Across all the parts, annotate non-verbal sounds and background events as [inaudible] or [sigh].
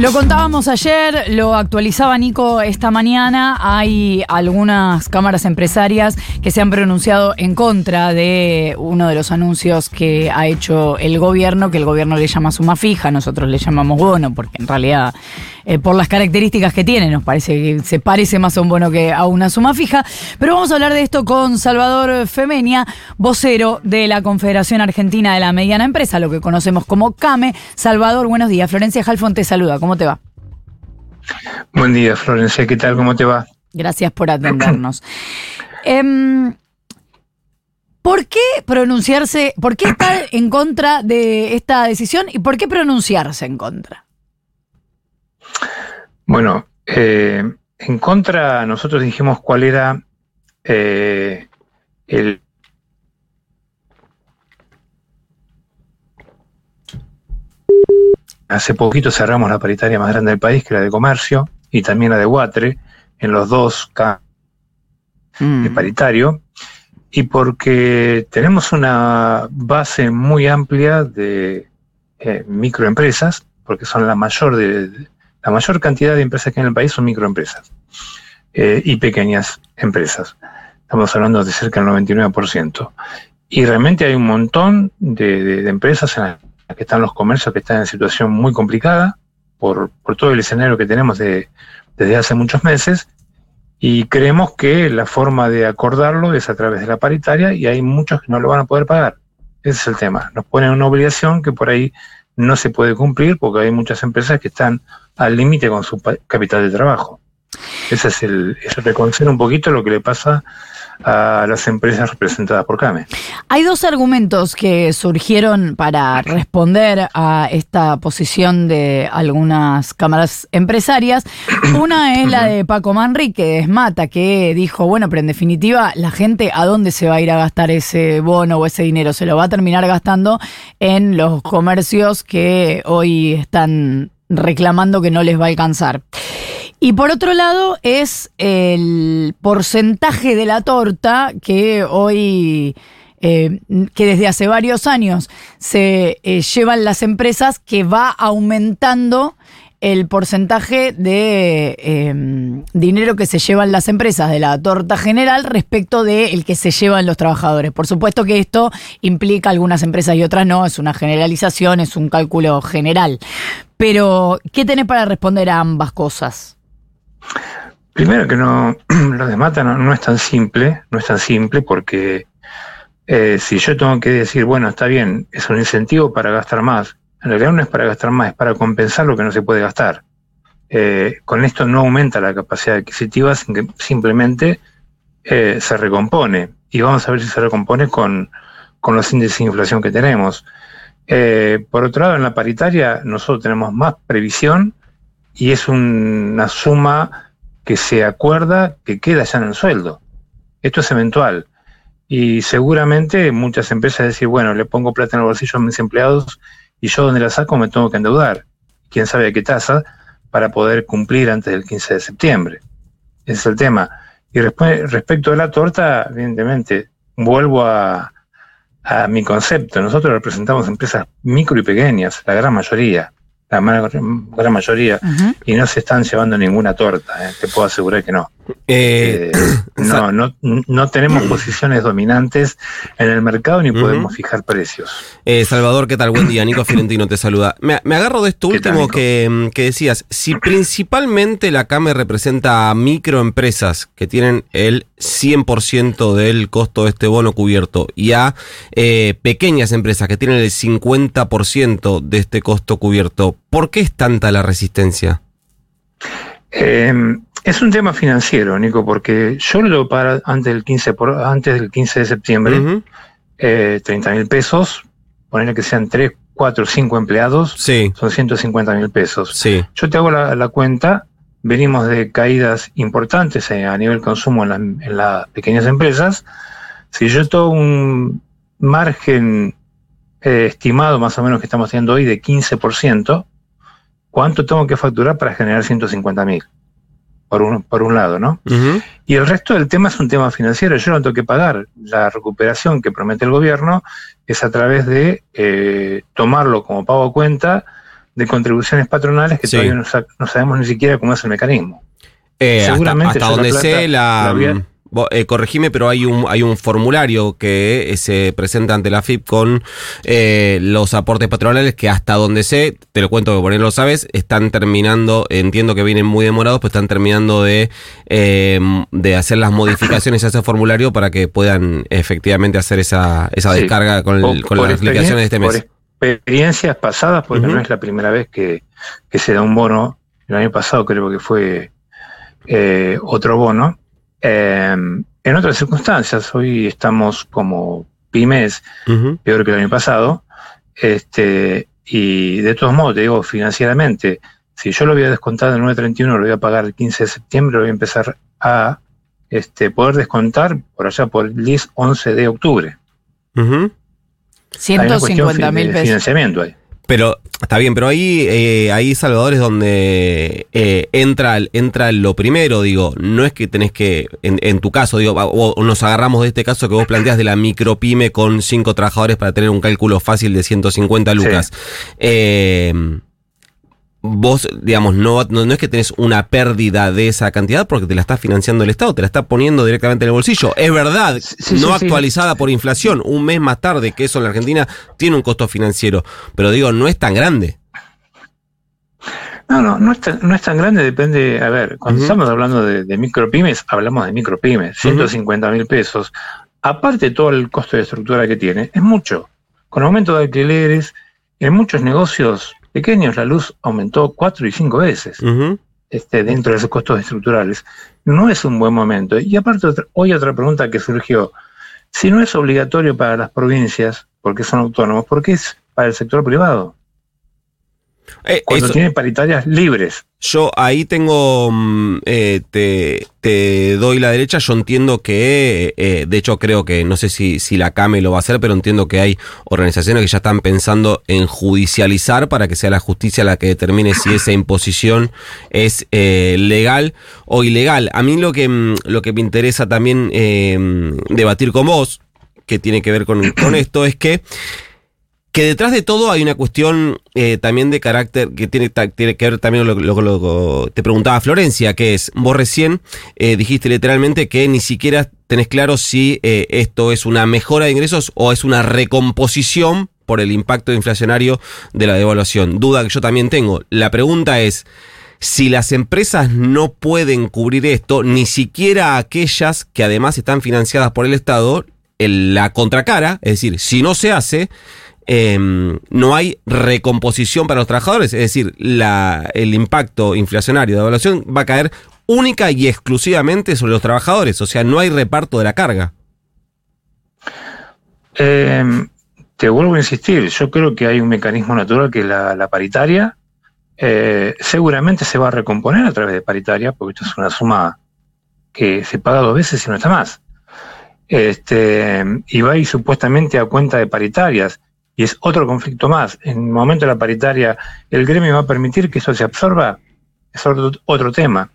Lo contábamos ayer, lo actualizaba Nico esta mañana. Hay algunas cámaras empresarias que se han pronunciado en contra de uno de los anuncios que ha hecho el gobierno, que el gobierno le llama suma fija, nosotros le llamamos bono, porque en realidad, eh, por las características que tiene, nos parece que se parece más a un bono que a una suma fija. Pero vamos a hablar de esto con Salvador Femenia, vocero de la Confederación Argentina de la Mediana Empresa, lo que conocemos como CAME. Salvador, buenos días. Florencia Halfon te saluda. ¿Cómo te va? Buen día, Florencia. ¿Qué tal? ¿Cómo te va? Gracias por atendernos. [clears throat] Em, ¿Por qué pronunciarse, por qué estar en contra de esta decisión y por qué pronunciarse en contra? Bueno, eh, en contra nosotros dijimos cuál era eh, el Hace poquito cerramos la paritaria más grande del país, que era de comercio, y también la de Guatre, en los dos K mm. de paritario, y porque tenemos una base muy amplia de eh, microempresas, porque son la mayor de, la mayor cantidad de empresas que hay en el país son microempresas eh, y pequeñas empresas. Estamos hablando de cerca del 99%. Y realmente hay un montón de, empresas en la que están los comercios que están en situación muy complicada por, todo el escenario que tenemos desde hace muchos meses y creemos que la forma de acordarlo es a través de la paritaria y hay muchos que no lo van a poder pagar. Ese es el tema. Nos ponen una obligación que por ahí no se puede cumplir porque hay muchas empresas que están al límite con su capital de trabajo. Ese es el, reconocer un poquito lo que le pasa a las empresas representadas por CAME. Hay dos argumentos que surgieron para responder a esta posición de algunas cámaras empresarias. Una es la de Paco Manrique, de Esmata, que dijo, bueno, pero en definitiva, la gente a dónde se va a ir a gastar ese bono o ese dinero? Se lo va a terminar gastando en los comercios que hoy están reclamando que no les va a alcanzar. Y por otro lado es el porcentaje de la torta que hoy, eh, que desde hace varios años se eh, llevan las empresas, que va aumentando el porcentaje de em, dinero que se llevan las empresas de la torta general respecto del el que se llevan los trabajadores. Por supuesto que esto implica algunas empresas y otras no, es una generalización, es un cálculo general. Pero, ¿qué tenés para responder a ambas cosas? Primero que no, [clears throat] lo de Mata no, es tan simple, no es tan simple porque eh, si yo tengo que decir, bueno, está bien, es un incentivo para gastar más, en realidad no es para gastar más, es para compensar lo que no se puede gastar. Eh, con esto no aumenta la capacidad adquisitiva, simplemente eh, se recompone. Y vamos a ver si se recompone con, con los índices de inflación que tenemos. por otro lado, en la paritaria nosotros tenemos más previsión y es una suma que se acuerda que queda ya en el sueldo. Esto es eventual. Y seguramente muchas empresas decir, bueno, le pongo plata en el bolsillo a mis empleados y yo donde la saco me tengo que endeudar. Quién sabe a qué tasa para poder cumplir antes del 15 de septiembre. Ese es el tema. Y respecto a la torta, evidentemente, vuelvo a, a mi concepto. Nosotros representamos empresas micro y pequeñas, la gran mayoría la gran mayoría, y no se están llevando ninguna torta, ¿eh? te puedo asegurar que no. Eh, eh, [clears throat] no, no, no tenemos [clears throat] posiciones dominantes en el mercado ni podemos fijar precios. Salvador, ¿qué tal? Buen día, Nico Fiorentino te saluda. Me, agarro de esto último que, que, decías, si principalmente la CAME representa a microempresas que tienen el 100% del costo de este bono cubierto y a pequeñas empresas que tienen el 50% de este costo cubierto, ¿por qué es tanta la resistencia? Em, es un tema financiero, Nico, porque yo lo para antes del 15, por, antes del 15 de septiembre, 30 eh, mil pesos, ponerle que sean 3, 4, 5 empleados, son 150 mil pesos. Yo te hago la, cuenta, venimos de caídas importantes eh, a nivel consumo en, en las pequeñas empresas. Si yo tengo un margen eh, estimado más o menos que estamos teniendo hoy de 15%, ¿cuánto tengo que facturar para generar 150 mil? Por un, por un lado, ¿no? Y el resto del tema es un tema financiero. Yo no tengo que pagar. La recuperación que promete el gobierno es a través de eh, tomarlo como pago a cuenta de contribuciones patronales que Sí. todavía no, sa- no sabemos ni siquiera cómo es el mecanismo. Eh, hasta- Seguramente hasta, la donde plata sé, la. mm, eh, corregime, pero hay un, hay un formulario que eh, se presenta ante la FIP con eh, los aportes patronales que hasta donde sé, te lo cuento que por ahí lo sabes, están terminando, entiendo que vienen muy demorados, pero están terminando de, eh, de hacer las modificaciones a ese formulario para que puedan efectivamente hacer esa, esa Sí. descarga con, el- con las explicaciones de este mes. Por experiencias pasadas, porque Ujú. no es la primera vez que, que se da un bono. El año pasado creo que fue eh, otro bono. Eh, en otras circunstancias, hoy estamos como pymes, peor que el año pasado. Este, y de todos modos, te digo, financieramente, si yo lo había descontado el 931, lo voy a pagar el 15 de septiembre, lo voy a empezar a este, poder descontar por allá por el 10, 11 de octubre. Una cuestión 150 mil de pesos. financiamiento ahí. Pero está bien, pero ahí, eh, ahí Salvador es donde eh, entra, entra lo primero, digo, no es que tenés que, en, en tu caso, digo, o, o nos agarramos de este caso que vos planteas de la micropyme con cinco trabajadores para tener un cálculo fácil de 150 lucas. Eh, vos, digamos, no, no, no es que tenés una pérdida de esa cantidad porque te la está financiando el Estado, te la está poniendo directamente en el bolsillo. Es verdad, Sí, no sí. actualizada por inflación, un mes más tarde, que eso en la Argentina tiene un costo financiero, pero digo, no es tan grande. No, no, no es tan, no es tan grande, depende, a ver, cuando estamos hablando de, de micropymes, hablamos de micropymes, 150 mil pesos, aparte de todo el costo de estructura que tiene, es mucho. Con aumento de alquileres, en muchos negocios pequeños la luz aumentó cuatro y cinco veces este, dentro de esos costos estructurales. No es un buen momento. Y aparte, otra- hoy otra pregunta que surgió, si no es obligatorio para las provincias, porque son autónomos, ¿por qué es para el sector privado? Eh, Cuando eso- tiene paritarias libres. Yo ahí tengo, mm, eh, te, te doy la derecha, yo entiendo que, eh, de hecho creo que, no sé si, si la CAME lo va a hacer, pero entiendo que hay organizaciones que ya están pensando en judicializar para que sea la justicia la que determine si esa imposición es eh, legal o ilegal. A mí lo que, mm, lo que me interesa también eh, debatir con vos, que tiene que ver con, con esto, es que que detrás de todo hay una cuestión eh, también de carácter que tiene, tiene que ver también con lo, lo- lo- lo- te preguntaba Florencia, que es, vos recién eh, dijiste literalmente que ni siquiera tenés claro si eh, esto es una mejora de ingresos o es una recomposición por el impacto inflacionario de la devaluación. Duda que yo también tengo. La pregunta es, si las empresas no pueden cubrir esto, ni siquiera aquellas que además están financiadas por el Estado, el- la contracara, es decir, si no se hace, eh, no hay recomposición para los trabajadores, es decir, el impacto inflacionario de evaluación va a caer única y exclusivamente sobre los trabajadores, o sea, no hay reparto de la carga. Eh, te vuelvo a insistir, yo creo que hay un mecanismo natural que es la, la paritaria. Eh, seguramente se va a recomponer a través de paritaria, porque esto es una suma que se paga dos veces y no está más. Este, y va a ir supuestamente a cuenta de paritarias. Y es otro conflicto más. En el momento de la paritaria, ¿el gremio va a permitir que eso se absorba? Es otro, tema.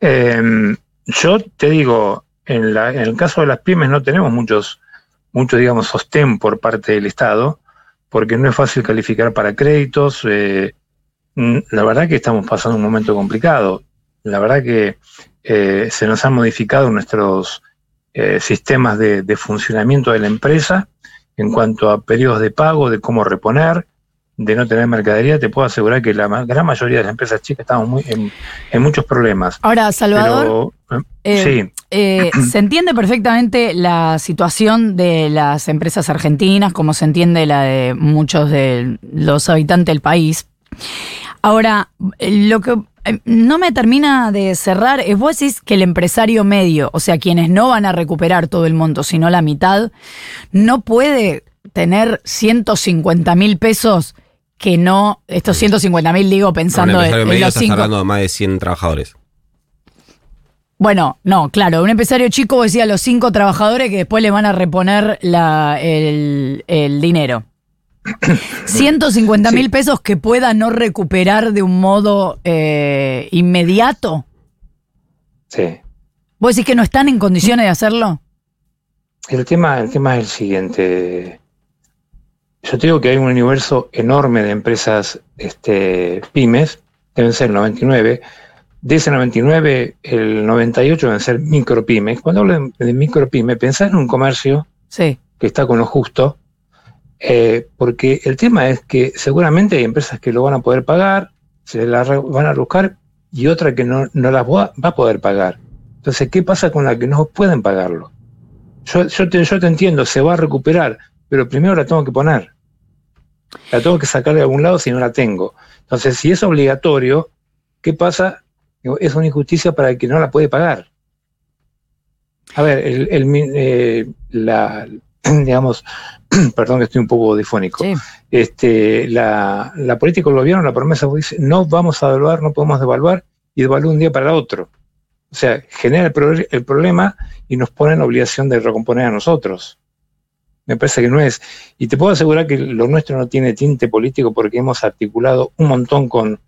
Eh, yo te digo, en, el caso de las pymes no tenemos muchos mucho, digamos, sostén por parte del Estado, porque no es fácil calificar para créditos. eh, la verdad que estamos pasando un momento complicado. La verdad que eh, se nos han modificado nuestros eh, sistemas de funcionamiento de la empresa en cuanto a periodos de pago, de cómo reponer, de no tener mercadería. Te puedo asegurar que la gran mayoría de las empresas chicas estamos muy, en, en muchos problemas. Ahora, Salvador, Pero, eh, sí. eh, [clears throat] se entiende perfectamente la situación de las empresas argentinas, como se entiende la de muchos de los habitantes del país. Ahora, lo que eh, no me termina de cerrar es vos decís que el empresario medio, o sea, quienes no van a recuperar todo el monto, sino la mitad, no puede tener 150 mil pesos que no, estos 150 mil digo un pensando en, empresario en medio los estás cinco. hablando de más de 100 trabajadores. Bueno, no, claro, un empresario chico decía los cinco trabajadores que después le van a reponer la, el, el dinero. [coughs] 150 mil Sí. pesos que pueda no recuperar de un modo eh, inmediato. Sí. ¿Vos decís que no están en condiciones de hacerlo? El tema, el tema es el siguiente. yo te digo que hay un universo enorme de empresas este, pymes, deben ser 99. De ese 99, el 98 deben ser micropymes. Cuando hablo de, micropymes, pensá en un comercio sí. que está con lo justo, eh, porque el tema es que seguramente hay empresas que lo van a poder pagar, se las van a buscar y otra que no, no las va, a poder pagar. Entonces, ¿qué pasa con la que no pueden pagarlo? Yo, yo, te, yo te entiendo, se va a recuperar, pero primero la tengo que poner. La tengo que sacar de algún lado si no la tengo. Entonces, si es obligatorio, ¿qué pasa? Es una injusticia para el que no la puede pagar. A ver, el, eh, la, [clears throat] digamos, [clears throat] perdón que estoy un poco difónico, este, la, la, política del gobierno, la promesa dice, no vamos a devaluar, no podemos devaluar y devaluar un día para otro. O sea, genera el, el problema y nos pone en obligación de recomponer a nosotros. Me parece que no es. Y te puedo asegurar que lo nuestro no tiene tinte político porque hemos articulado un montón con,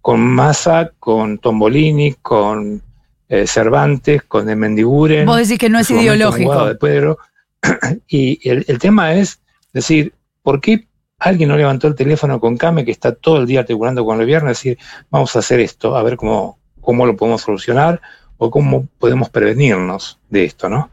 con Massa, con Tombolini, con eh, Cervantes, con de Mendiguren. Vos decís que no es ideológico. De Pedro. [coughs] Y el, tema es decir, ¿por qué alguien no levantó el teléfono con Came que está todo el día articulando con el viernes? Decir, vamos a hacer esto, a ver cómo, cómo lo podemos solucionar o cómo podemos prevenirnos de esto, ¿no?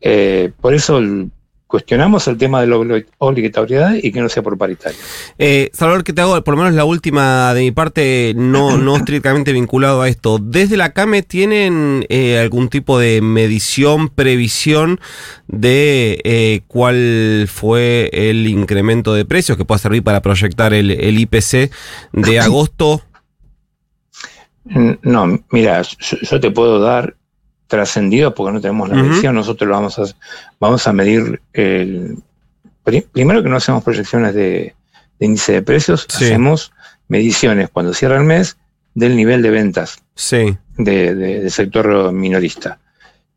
Eh, por eso el, cuestionamos el tema de la obligatoriedad y que no sea por paritario. Eh, Salvador, que te hago por lo menos la última de mi parte, no, [clears throat] no estrictamente vinculado a esto. ¿Desde la CAME tienen eh, algún tipo de medición, previsión de eh, cuál fue el incremento de precios que pueda servir para proyectar el, IPC de [clears throat] agosto? No, mira, yo te puedo dar trascendido porque no tenemos la medición, nosotros lo vamos a, vamos a medir el, primero que no hacemos proyecciones de, índice de precios, hacemos mediciones cuando cierra el mes del nivel de ventas sí. de, sector minorista.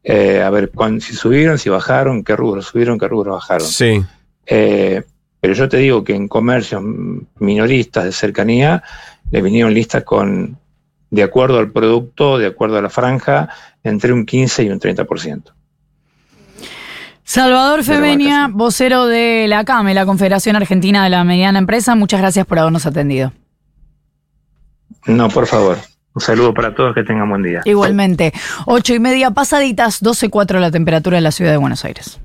Eh, a ver si subieron, si bajaron, qué rubro subieron, qué rubro bajaron. Sí. Eh, pero yo te digo que en comercios minoristas de cercanía le vinieron listas con de acuerdo al producto, de acuerdo a la franja, entre un 15 y un 30%. Salvador Femenia, vocero de la CAME, la Confederación Argentina de la Mediana Empresa, muchas gracias por habernos atendido. No, por favor. Un saludo para todos, que tengan buen día. Igualmente. Ocho y media pasaditas, 12.4 la temperatura en la ciudad de Buenos Aires.